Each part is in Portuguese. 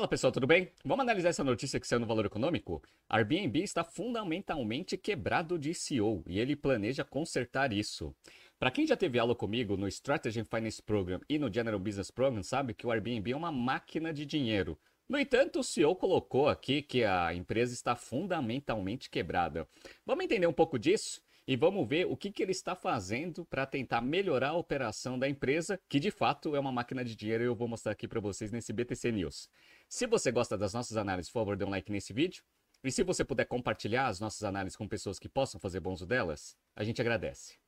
Fala pessoal, tudo bem? Vamos analisar essa notícia que saiu no Valor Econômico? Airbnb está fundamentalmente quebrado de CEO e ele planeja consertar isso. Para quem já teve aula comigo no Strategy Finance Program e no General Business Program, sabe que o Airbnb é uma máquina de dinheiro. No entanto, o CEO colocou aqui que a empresa está fundamentalmente quebrada. Vamos entender um pouco disso? E vamos ver o que, que ele está fazendo para tentar melhorar a operação da empresa, que de fato é uma máquina de dinheiro e eu vou mostrar aqui para vocês nesse BTC News. Se você gosta das nossas análises, por favor, dê um like nesse vídeo. E se você puder compartilhar as nossas análises com pessoas que possam fazer bom uso delas, a gente agradece.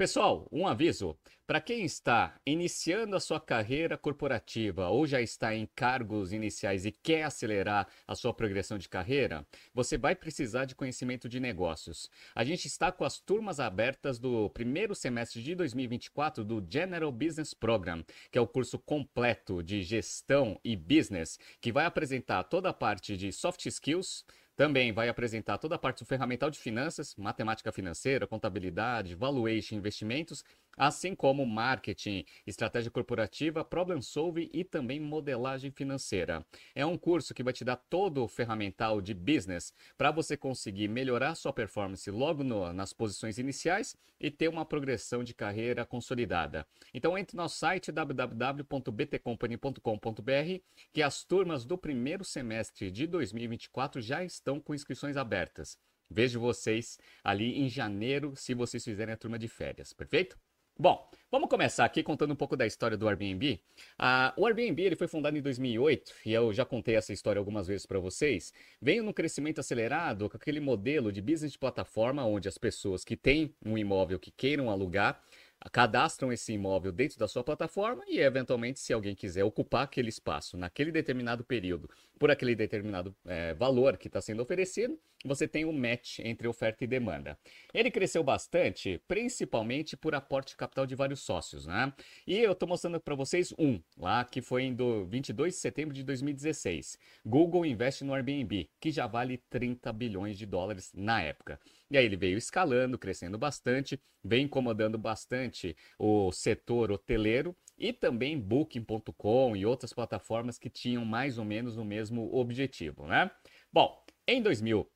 Pessoal, um aviso. Para quem está iniciando a sua carreira corporativa ou já está em cargos iniciais e quer acelerar a sua progressão de carreira, você vai precisar de conhecimento de negócios. A gente está com as turmas abertas do primeiro semestre de 2024 do General Business Program, que é o curso completo de gestão e business, que vai apresentar toda a parte de soft skills, também vai apresentar toda a parte do ferramental de finanças, matemática financeira, contabilidade, valuation, investimentos assim como marketing, estratégia corporativa, problem solving e também modelagem financeira. É um curso que vai te dar todo o ferramental de business para você conseguir melhorar sua performance logo no, nas posições iniciais e ter uma progressão de carreira consolidada. Então entre no nosso site www.btcompany.com.br que as turmas do primeiro semestre de 2024 já estão com inscrições abertas. Vejo vocês ali em janeiro, se vocês fizerem a turma de férias, perfeito? Bom, vamos começar aqui contando um pouco da história do Airbnb. Ah, o Airbnb ele foi fundado em 2008 e eu já contei essa história algumas vezes para vocês. Veio num crescimento acelerado com aquele modelo de business de plataforma onde as pessoas que têm um imóvel que queiram alugar cadastram esse imóvel dentro da sua plataforma e, eventualmente, se alguém quiser ocupar aquele espaço naquele determinado período por aquele determinado é, valor que está sendo oferecido, você tem um match entre oferta e demanda. Ele cresceu bastante, principalmente por aporte de capital de vários sócios, né? E eu estou mostrando para vocês um, lá que foi em 22 de setembro de 2016. Google investe no Airbnb, que já vale 30 bilhões de dólares na época. E aí ele veio escalando, crescendo bastante, vem incomodando bastante o setor hoteleiro e também Booking.com e outras plataformas que tinham mais ou menos o mesmo objetivo, né? Bom, em 2000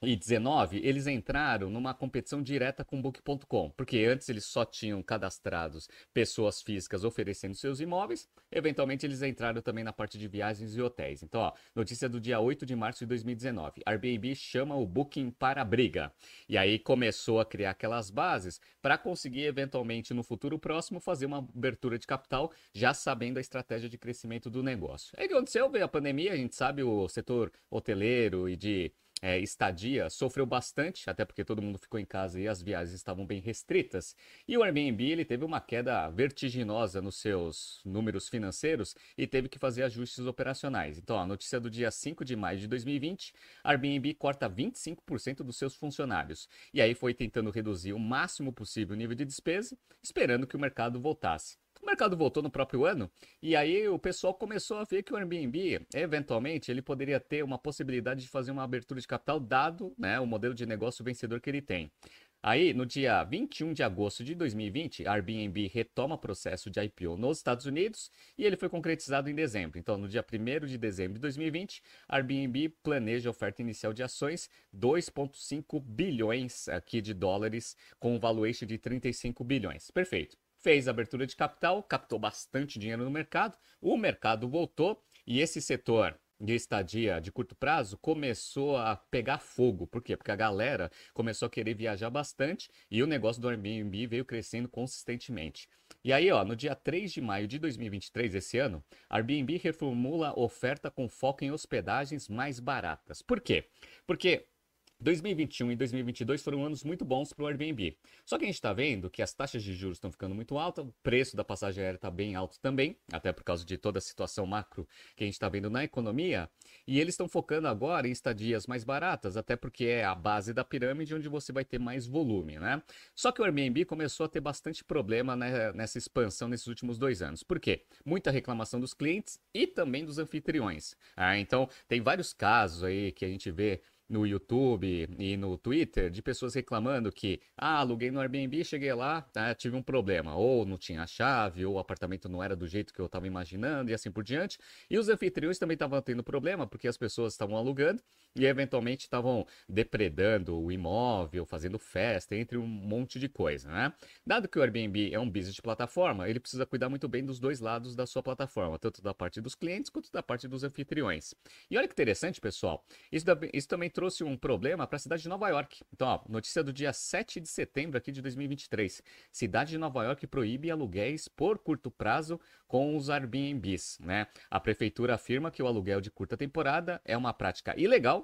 2019, eles entraram numa competição direta com Book.com, porque antes eles só tinham cadastrados pessoas físicas oferecendo seus imóveis, eventualmente eles entraram também na parte de viagens e hotéis. Então, ó, notícia do dia 8 de março de 2019, Airbnb chama o Booking para a briga. E aí começou a criar aquelas bases para conseguir eventualmente no futuro próximo fazer uma abertura de capital, já sabendo a estratégia de crescimento do negócio. Aí o que aconteceu? Veio a pandemia, a gente sabe o setor hoteleiro e de é, estadia sofreu bastante, até porque todo mundo ficou em casa e as viagens estavam bem restritas. E o Airbnb ele teve uma queda vertiginosa nos seus números financeiros e teve que fazer ajustes operacionais. Então, a notícia do dia 5 de maio de 2020, a Airbnb corta 25% dos seus funcionários. E aí foi tentando reduzir o máximo possível o nível de despesa, esperando que o mercado voltasse. O mercado voltou no próprio ano e aí o pessoal começou a ver que o Airbnb, eventualmente, ele poderia ter uma possibilidade de fazer uma abertura de capital dado né, o modelo de negócio vencedor que ele tem. Aí, no dia 21 de agosto de 2020, a Airbnb retoma o processo de IPO nos Estados Unidos e ele foi concretizado em dezembro. Então, no dia 1 de dezembro de 2020, a Airbnb planeja a oferta inicial de ações 2,5 bilhões aqui de dólares com um valuation de 35 bilhões. Perfeito fez abertura de capital, captou bastante dinheiro no mercado, o mercado voltou e esse setor de estadia de curto prazo começou a pegar fogo. Por quê? Porque a galera começou a querer viajar bastante e o negócio do Airbnb veio crescendo consistentemente. E aí, ó, no dia 3 de maio de 2023, esse ano, a Airbnb reformula oferta com foco em hospedagens mais baratas. Por quê? Porque 2021 e 2022 foram anos muito bons para o Airbnb. Só que a gente está vendo que as taxas de juros estão ficando muito altas, o preço da passagem aérea está bem alto também, até por causa de toda a situação macro que a gente está vendo na economia. E eles estão focando agora em estadias mais baratas, até porque é a base da pirâmide onde você vai ter mais volume, né? Só que o Airbnb começou a ter bastante problema né, nessa expansão nesses últimos dois anos. Por quê? Muita reclamação dos clientes e também dos anfitriões. Ah, então, tem vários casos aí que a gente vê no YouTube e no Twitter de pessoas reclamando que, ah, aluguei no Airbnb, cheguei lá, tá, tive um problema, ou não tinha chave, ou o apartamento não era do jeito que eu estava imaginando e assim por diante. E os anfitriões também estavam tendo problema porque as pessoas estavam alugando e eventualmente estavam depredando o imóvel, fazendo festa, entre um monte de coisa, né? Dado que o Airbnb é um business de plataforma, ele precisa cuidar muito bem dos dois lados da sua plataforma, tanto da parte dos clientes quanto da parte dos anfitriões. E olha que interessante, pessoal, isso, isso também trouxe um problema para a cidade de Nova York. Então, ó, notícia do dia 7 de setembro aqui de 2023. Cidade de Nova York proíbe aluguéis por curto prazo com os Airbnbs, né? A prefeitura afirma que o aluguel de curta temporada é uma prática ilegal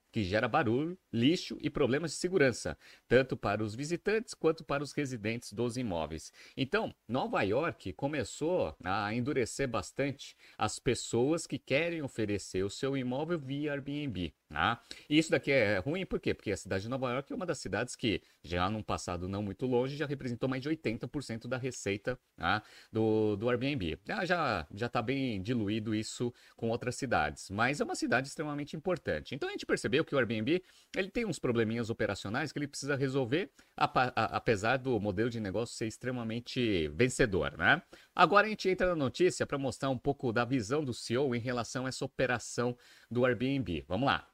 que gera barulho, lixo e problemas de segurança, tanto para os visitantes quanto para os residentes dos imóveis. Então, Nova York começou a endurecer bastante as pessoas que querem oferecer o seu imóvel via Airbnb. Tá? E isso daqui é ruim por quê? Porque a cidade de Nova York é uma das cidades que, já num passado não muito longe, já representou mais de 80% da receita tá? do, do Airbnb. Já já está bem diluído isso com outras cidades, mas é uma cidade extremamente importante. Então a gente percebeu que o Airbnb ele tem uns probleminhas operacionais que ele precisa resolver, apesar do modelo de negócio ser extremamente vencedor. Né? Agora a gente entra na notícia para mostrar um pouco da visão do CEO em relação a essa operação do Airbnb. Vamos lá.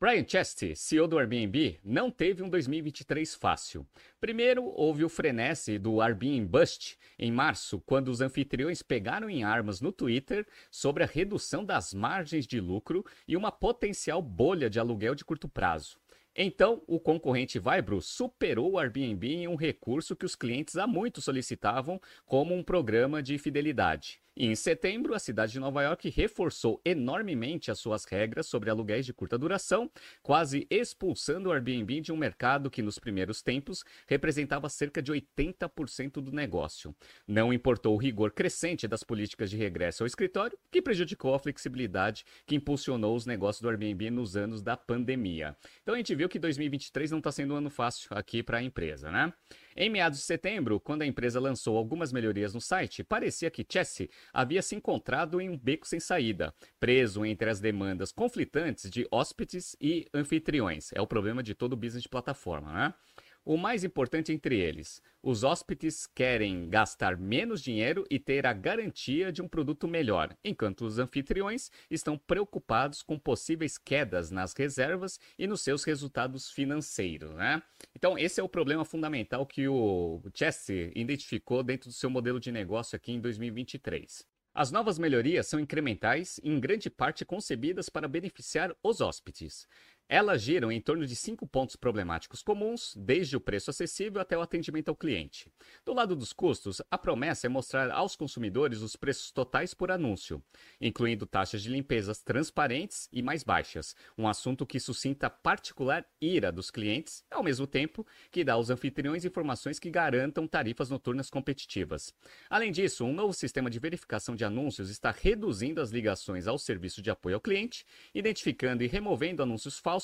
Brian Chesty, CEO do Airbnb, não teve um 2023 fácil. Primeiro, houve o frenesi do Airbnb Bust em março, quando os anfitriões pegaram em armas no Twitter sobre a redução das margens de lucro e uma potencial bolha de aluguel de curto prazo. Então, o concorrente Vibro superou o Airbnb em um recurso que os clientes há muito solicitavam como um programa de fidelidade. Em setembro, a cidade de Nova York reforçou enormemente as suas regras sobre aluguéis de curta duração, quase expulsando o Airbnb de um mercado que nos primeiros tempos representava cerca de 80% do negócio. Não importou o rigor crescente das políticas de regresso ao escritório, que prejudicou a flexibilidade que impulsionou os negócios do Airbnb nos anos da pandemia. Então a gente viu que 2023 não está sendo um ano fácil aqui para a empresa, né? Em meados de setembro, quando a empresa lançou algumas melhorias no site, parecia que Chessie havia se encontrado em um beco sem saída, preso entre as demandas conflitantes de hóspedes e anfitriões. É o problema de todo business de plataforma, né? O mais importante entre eles, os hóspedes querem gastar menos dinheiro e ter a garantia de um produto melhor, enquanto os anfitriões estão preocupados com possíveis quedas nas reservas e nos seus resultados financeiros. Né? Então, esse é o problema fundamental que o Chester identificou dentro do seu modelo de negócio aqui em 2023. As novas melhorias são incrementais e, em grande parte, concebidas para beneficiar os hóspedes. Elas giram em torno de cinco pontos problemáticos comuns, desde o preço acessível até o atendimento ao cliente. Do lado dos custos, a promessa é mostrar aos consumidores os preços totais por anúncio, incluindo taxas de limpezas transparentes e mais baixas, um assunto que suscita particular ira dos clientes, ao mesmo tempo que dá aos anfitriões informações que garantam tarifas noturnas competitivas. Além disso, um novo sistema de verificação de anúncios está reduzindo as ligações ao serviço de apoio ao cliente, identificando e removendo anúncios falsos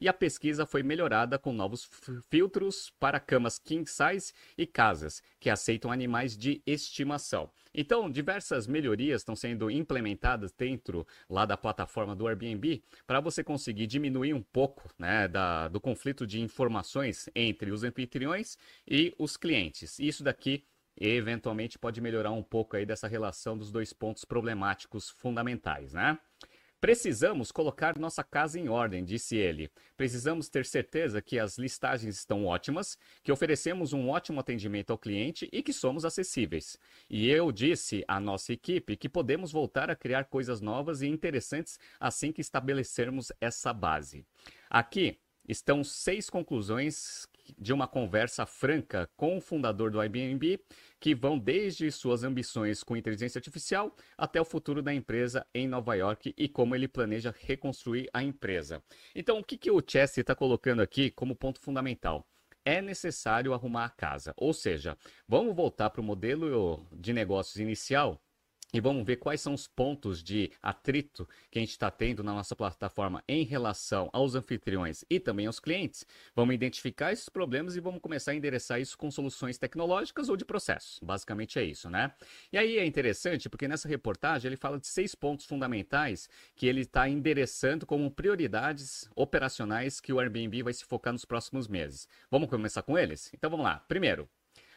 e a pesquisa foi melhorada com novos filtros para camas king size e casas que aceitam animais de estimação. Então, diversas melhorias estão sendo implementadas dentro lá da plataforma do Airbnb para você conseguir diminuir um pouco né, da, do conflito de informações entre os anfitriões e os clientes. Isso daqui eventualmente pode melhorar um pouco aí dessa relação dos dois pontos problemáticos fundamentais, né? Precisamos colocar nossa casa em ordem, disse ele. Precisamos ter certeza que as listagens estão ótimas, que oferecemos um ótimo atendimento ao cliente e que somos acessíveis. E eu disse à nossa equipe que podemos voltar a criar coisas novas e interessantes assim que estabelecermos essa base. Aqui estão seis conclusões de uma conversa franca com o fundador do Airbnb, que vão desde suas ambições com inteligência artificial até o futuro da empresa em Nova York e como ele planeja reconstruir a empresa. Então, o que, que o Chess está colocando aqui como ponto fundamental? é necessário arrumar a casa. Ou seja, vamos voltar para o modelo de negócios inicial e vamos ver quais são os pontos de atrito que a gente está tendo na nossa plataforma em relação aos anfitriões e também aos clientes. Vamos identificar esses problemas e vamos começar a endereçar isso com soluções tecnológicas ou de processos. Basicamente é isso, né? E aí é interessante porque nessa reportagem ele fala de seis pontos fundamentais que ele está endereçando como prioridades operacionais que o Airbnb vai se focar nos próximos meses. Vamos começar com eles? Então vamos lá. Primeiro,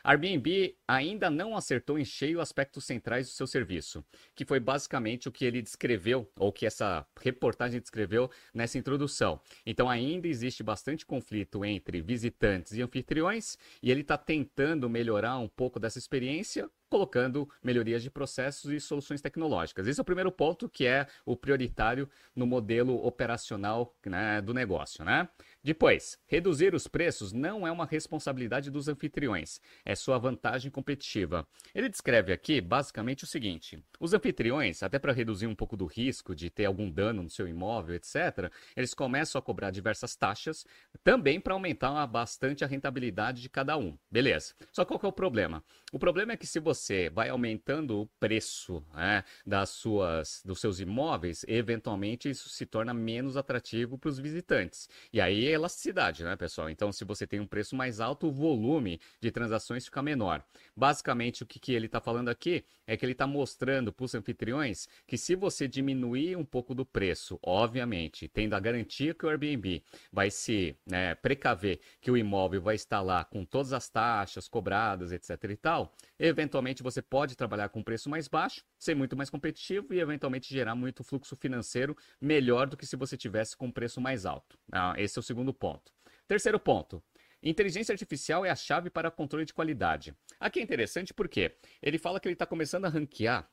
Airbnb ainda não acertou em cheio aspectos centrais do seu serviço, que foi basicamente o que ele descreveu, ou que essa reportagem descreveu nessa introdução. Então ainda existe bastante conflito entre visitantes e anfitriões, e ele está tentando melhorar um pouco dessa experiência, colocando melhorias de processos e soluções tecnológicas. Esse é o primeiro ponto que é o prioritário no modelo operacional né, do negócio, né? Depois, reduzir os preços não é uma responsabilidade dos anfitriões, é sua vantagem competitiva. Ele descreve aqui basicamente o seguinte: os anfitriões, até para reduzir um pouco do risco de ter algum dano no seu imóvel, etc., eles começam a cobrar diversas taxas, também para aumentar bastante a rentabilidade de cada um. Beleza. Só qual que é o problema? O problema é que se você vai aumentando o preço né, das suas, dos seus imóveis, eventualmente isso se torna menos atrativo para os visitantes. E aí elasticidade, né, pessoal? Então, se você tem um preço mais alto, o volume de transações fica menor. Basicamente, o que, que ele está falando aqui é que ele está mostrando para os anfitriões que se você diminuir um pouco do preço, obviamente, tendo a garantia que o Airbnb vai se né, precaver que o imóvel vai estar lá com todas as taxas cobradas, etc e tal, eventualmente você pode trabalhar com preço mais baixo, ser muito mais competitivo e eventualmente gerar muito fluxo financeiro melhor do que se você tivesse com preço mais alto. Ah, esse é o segundo ponto. Terceiro ponto. Inteligência artificial é a chave para controle de qualidade. Aqui é interessante porque ele fala que ele está começando a ranquear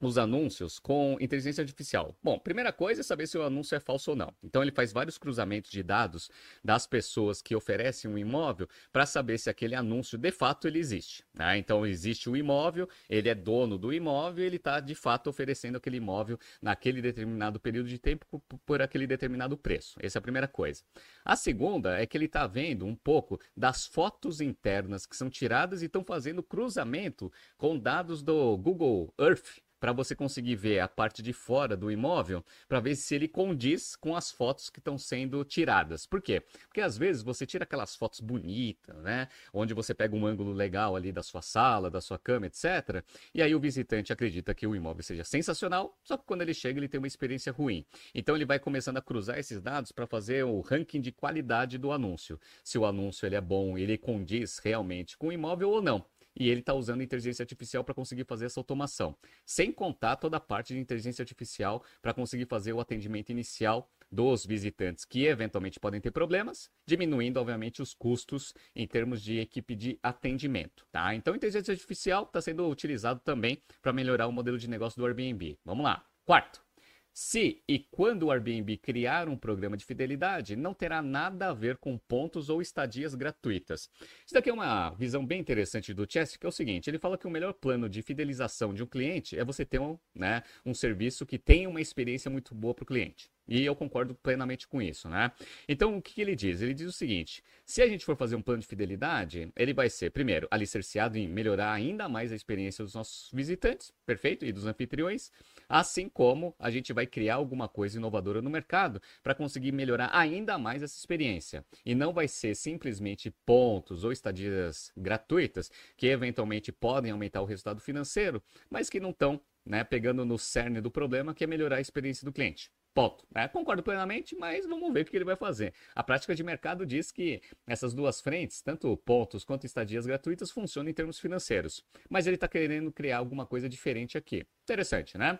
os anúncios com inteligência artificial? Bom, primeira coisa é saber se o anúncio é falso ou não. Então ele faz vários cruzamentos de dados das pessoas que oferecem um imóvel para saber se aquele anúncio de fato ele existe. Né? Então existe o imóvel, ele é dono do imóvel, ele está de fato oferecendo aquele imóvel naquele determinado período de tempo por aquele determinado preço. Essa é a primeira coisa. A segunda é que ele está vendo um pouco das fotos internas que são tiradas e estão fazendo cruzamento com dados do Google Earth para você conseguir ver a parte de fora do imóvel, para ver se ele condiz com as fotos que estão sendo tiradas. Por quê? Porque às vezes você tira aquelas fotos bonitas, né? Onde você pega um ângulo legal ali da sua sala, da sua cama, etc. E aí o visitante acredita que o imóvel seja sensacional, só que quando ele chega ele tem uma experiência ruim. Então ele vai começando a cruzar esses dados para fazer o ranking de qualidade do anúncio. Se o anúncio ele é bom, ele condiz realmente com o imóvel ou não e ele está usando inteligência artificial para conseguir fazer essa automação. Sem contar toda a parte de inteligência artificial para conseguir fazer o atendimento inicial dos visitantes que eventualmente podem ter problemas, diminuindo, obviamente, os custos em termos de equipe de atendimento. Tá? Então, inteligência artificial está sendo utilizado também para melhorar o modelo de negócio do Airbnb. Vamos lá. Quarto, se e quando o Airbnb criar um programa de fidelidade, não terá nada a ver com pontos ou estadias gratuitas. Isso daqui é uma visão bem interessante do Chess, que é o seguinte: ele fala que o melhor plano de fidelização de um cliente é você ter um, né, um serviço que tenha uma experiência muito boa para o cliente. E eu concordo plenamente com isso, né? Então, o que, ele diz? Ele diz o seguinte: se a gente for fazer um plano de fidelidade, ele vai ser, primeiro, alicerciado em melhorar ainda mais a experiência dos nossos visitantes, perfeito? E dos anfitriões, assim como a gente vai criar alguma coisa inovadora no mercado para conseguir melhorar ainda mais essa experiência. E não vai ser simplesmente pontos ou estadias gratuitas que eventualmente podem aumentar o resultado financeiro, mas que não estão né, pegando no cerne do problema, que é melhorar a experiência do cliente. Ponto. É, concordo plenamente, mas vamos ver o que ele vai fazer. A prática de mercado diz que essas duas frentes, tanto pontos quanto estadias gratuitas, funcionam em termos financeiros. Mas ele está querendo criar alguma coisa diferente aqui. Interessante, né?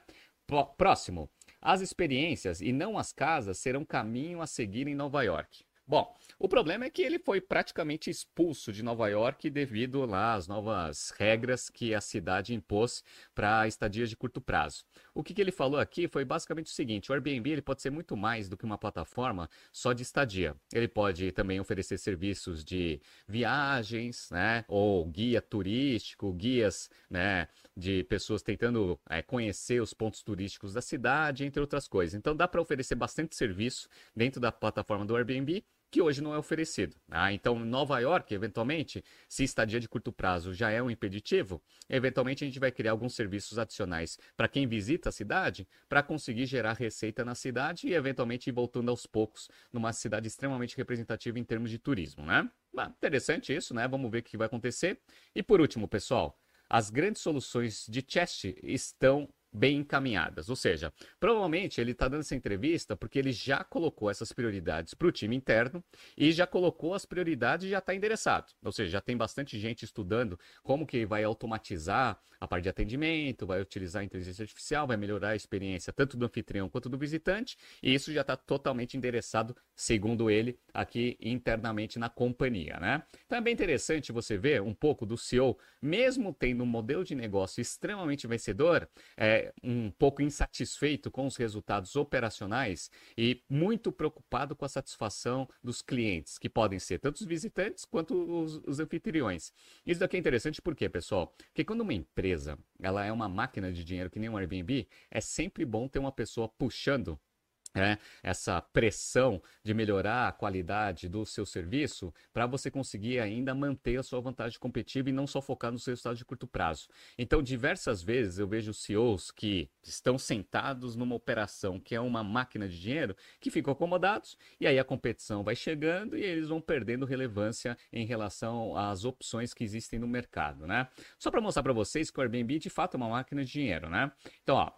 Próximo. As experiências e não as casas serão caminho a seguir em Nova York. Bom, o problema é que ele foi praticamente expulso de Nova York devido lá às novas regras que a cidade impôs para estadias de curto prazo. O que, que, ele falou aqui foi basicamente o seguinte: o Airbnb ele pode ser muito mais do que uma plataforma só de estadia. Ele pode também oferecer serviços de viagens, né, ou guia turístico, guias, né, de pessoas tentando é, conhecer os pontos turísticos da cidade, entre outras coisas. Então dá para oferecer bastante serviço dentro da plataforma do Airbnb que hoje não é oferecido. Ah, então, Nova York, eventualmente, se estadia de curto prazo já é um impeditivo, eventualmente a gente vai criar alguns serviços adicionais para quem visita a cidade, para conseguir gerar receita na cidade e, eventualmente, ir voltando aos poucos numa cidade extremamente representativa em termos de turismo, né? interessante isso, né? Vamos ver o que vai acontecer. E por último, pessoal, as grandes soluções de chest estão bem encaminhadas. Ou seja, provavelmente ele está dando essa entrevista porque ele já colocou essas prioridades para o time interno e já colocou as prioridades e já está endereçado. Ou seja, já tem bastante gente estudando como que vai automatizar a parte de atendimento, vai utilizar a inteligência artificial, vai melhorar a experiência tanto do anfitrião quanto do visitante e isso já está totalmente endereçado, segundo ele, aqui internamente na companhia, né? Então é bem interessante você ver um pouco do CEO, mesmo tendo um modelo de negócio extremamente vencedor, é, um pouco insatisfeito com os resultados operacionais e muito preocupado com a satisfação dos clientes, que podem ser tanto os visitantes quanto os, os anfitriões. Isso daqui é interessante por quê, pessoal? Porque quando uma empresa ela é uma máquina de dinheiro que nem um Airbnb, é sempre bom ter uma pessoa puxando é, essa pressão de melhorar a qualidade do seu serviço para você conseguir ainda manter a sua vantagem competitiva e não só focar nos resultados de curto prazo. Então, diversas vezes eu vejo CEOs que estão sentados numa operação que é uma máquina de dinheiro que ficam acomodados e aí a competição vai chegando e eles vão perdendo relevância em relação às opções que existem no mercado, né? Só para mostrar para vocês que o Airbnb de fato é uma máquina de dinheiro, né? Então, ó,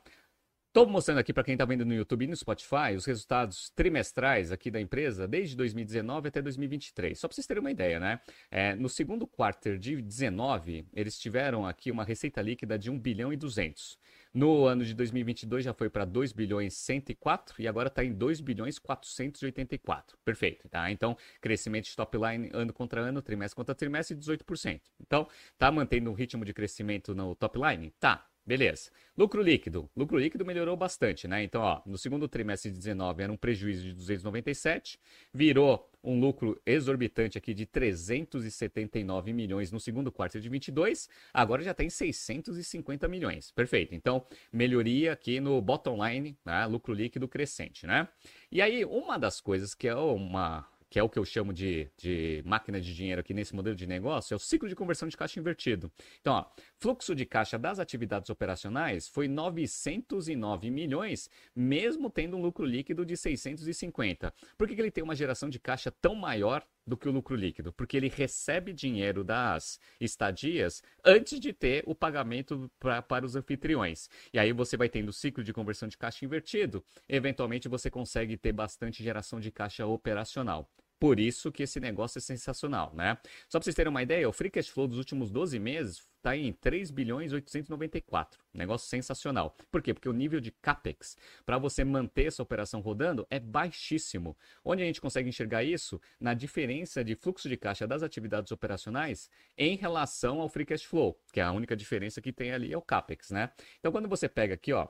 Estou mostrando aqui para quem está vendo no YouTube e no Spotify os resultados trimestrais aqui da empresa desde 2019 até 2023. Só para vocês terem uma ideia, né? É, no segundo quarto de 19, eles tiveram aqui uma receita líquida de 1 bilhão e 200. No ano de 2022 já foi para 2 bilhões 104 e agora está em 2 bilhões 484. Perfeito, tá? Então, crescimento de top line ano contra ano, trimestre contra trimestre, 18%. Então, tá mantendo um ritmo de crescimento no top line? Tá. Beleza. Lucro líquido. Lucro líquido melhorou bastante, né? Então, ó, no segundo trimestre de 19 era um prejuízo de 297, virou um lucro exorbitante aqui de 379 milhões no segundo quarto de 22, agora já tem 650 milhões. Perfeito. Então, melhoria aqui no bottom line, né? lucro líquido crescente, né? E aí, uma das coisas que é uma que é o que eu chamo de, de máquina de dinheiro aqui nesse modelo de negócio, é o ciclo de conversão de caixa invertido. Então, ó, fluxo de caixa das atividades operacionais foi 909 milhões, mesmo tendo um lucro líquido de 650. Por que, que ele tem uma geração de caixa tão maior do que o lucro líquido? Porque ele recebe dinheiro das estadias antes de ter o pagamento pra, para os anfitriões. E aí você vai tendo o ciclo de conversão de caixa invertido, eventualmente você consegue ter bastante geração de caixa operacional. Por isso que esse negócio é sensacional, né? Só para vocês terem uma ideia, o free cash flow dos últimos 12 meses está em 3 bilhões 894. Negócio sensacional. Por quê? Porque o nível de capex para você manter essa operação rodando é baixíssimo. Onde a gente consegue enxergar isso? Na diferença de fluxo de caixa das atividades operacionais em relação ao free cash flow, que é a única diferença que tem ali é o capex, né? Então quando você pega aqui, ó,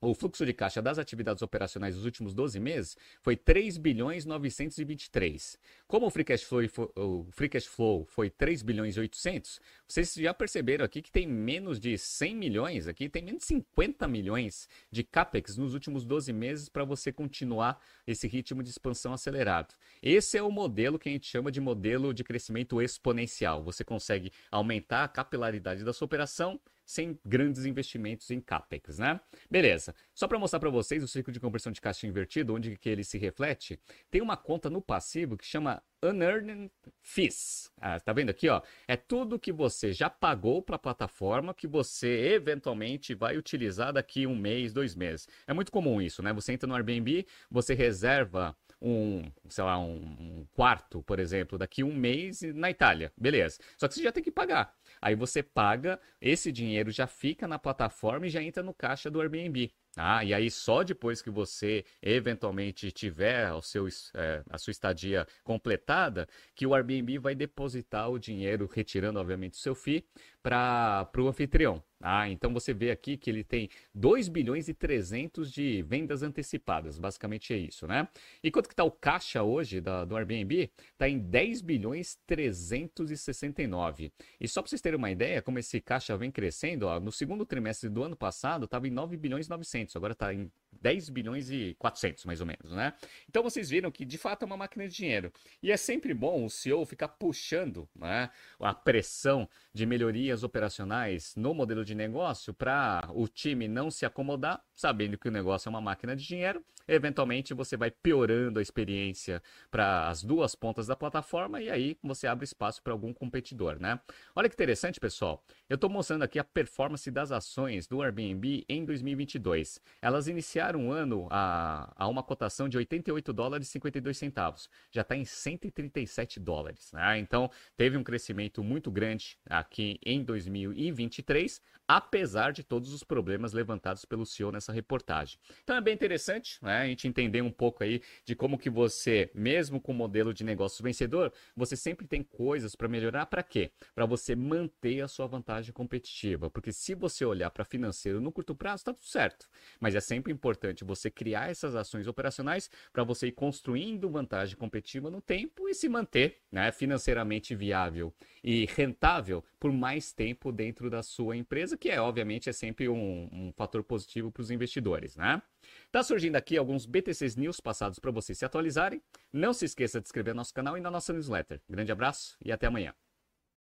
o fluxo de caixa das atividades operacionais dos últimos 12 meses foi 3 bilhões 923. Como o free cash flow, o free cash flow foi 3 bilhões e 800, vocês já perceberam aqui que tem menos de 100 milhões, aqui tem menos de 50 milhões de capex nos últimos 12 meses para você continuar esse ritmo de expansão acelerado. Esse é o modelo que a gente chama de modelo de crescimento exponencial. Você consegue aumentar a capilaridade da sua operação sem grandes investimentos em capex, né? Beleza. Só para mostrar para vocês o ciclo de conversão de caixa invertido, onde que ele se reflete, tem uma conta no passivo que chama Unearned Fees. Ah, tá vendo aqui, ó? É tudo que você já pagou para a plataforma que você eventualmente vai utilizar daqui um mês, dois meses. É muito comum isso, né? Você entra no Airbnb, você reserva um, sei lá, um, quarto, por exemplo, daqui um mês na Itália. Beleza. Só que você já tem que pagar. Aí você paga, esse dinheiro já fica na plataforma e já entra no caixa do Airbnb. Ah, e aí só depois que você eventualmente tiver o seu, é, a sua estadia completada, que o Airbnb vai depositar o dinheiro, retirando obviamente o seu FII, para o anfitrião. Ah, então você vê aqui que ele tem 2 bilhões e 300 de vendas antecipadas, basicamente é isso, né? E quanto que está o caixa hoje da, do Airbnb? Está em 10 bilhões 369. E só para vocês terem uma ideia, como esse caixa vem crescendo, ó, no segundo trimestre do ano passado estava em 9 bilhões 900, agora está em 10 bilhões e 400, mais ou menos, né? Então vocês viram que de fato é uma máquina de dinheiro. E é sempre bom o CEO ficar puxando né, a pressão de melhorias operacionais no modelo de negócio para o time não se acomodar, sabendo que o negócio é uma máquina de dinheiro. Eventualmente você vai piorando a experiência para as duas pontas da plataforma e aí você abre espaço para algum competidor, né? Olha que interessante, pessoal. Eu estou mostrando aqui a performance das ações do Airbnb em 2022. Elas iniciaram o ano a, a uma cotação de 88 dólares e 52 centavos. Já está em 137 dólares, né? Então teve um crescimento muito grande aqui em 2023, apesar de todos os problemas levantados pelo CEO nessa reportagem. Então é bem interessante né, a gente entender um pouco aí de como que você, mesmo com o modelo de negócio vencedor, você sempre tem coisas para melhorar. Para quê? Para você manter a sua vantagem competitiva. Porque se você olhar para financeiro no curto prazo, está tudo certo. Mas é sempre importante você criar essas ações operacionais para você ir construindo vantagem competitiva no tempo e se manter né, financeiramente viável e rentável por mais tempo dentro da sua empresa, que é obviamente é sempre um, um fator positivo para os investidores, né? Tá surgindo aqui alguns BTCs News passados para vocês se atualizarem. Não se esqueça de inscrever no nosso canal e na nossa newsletter. Grande abraço e até amanhã.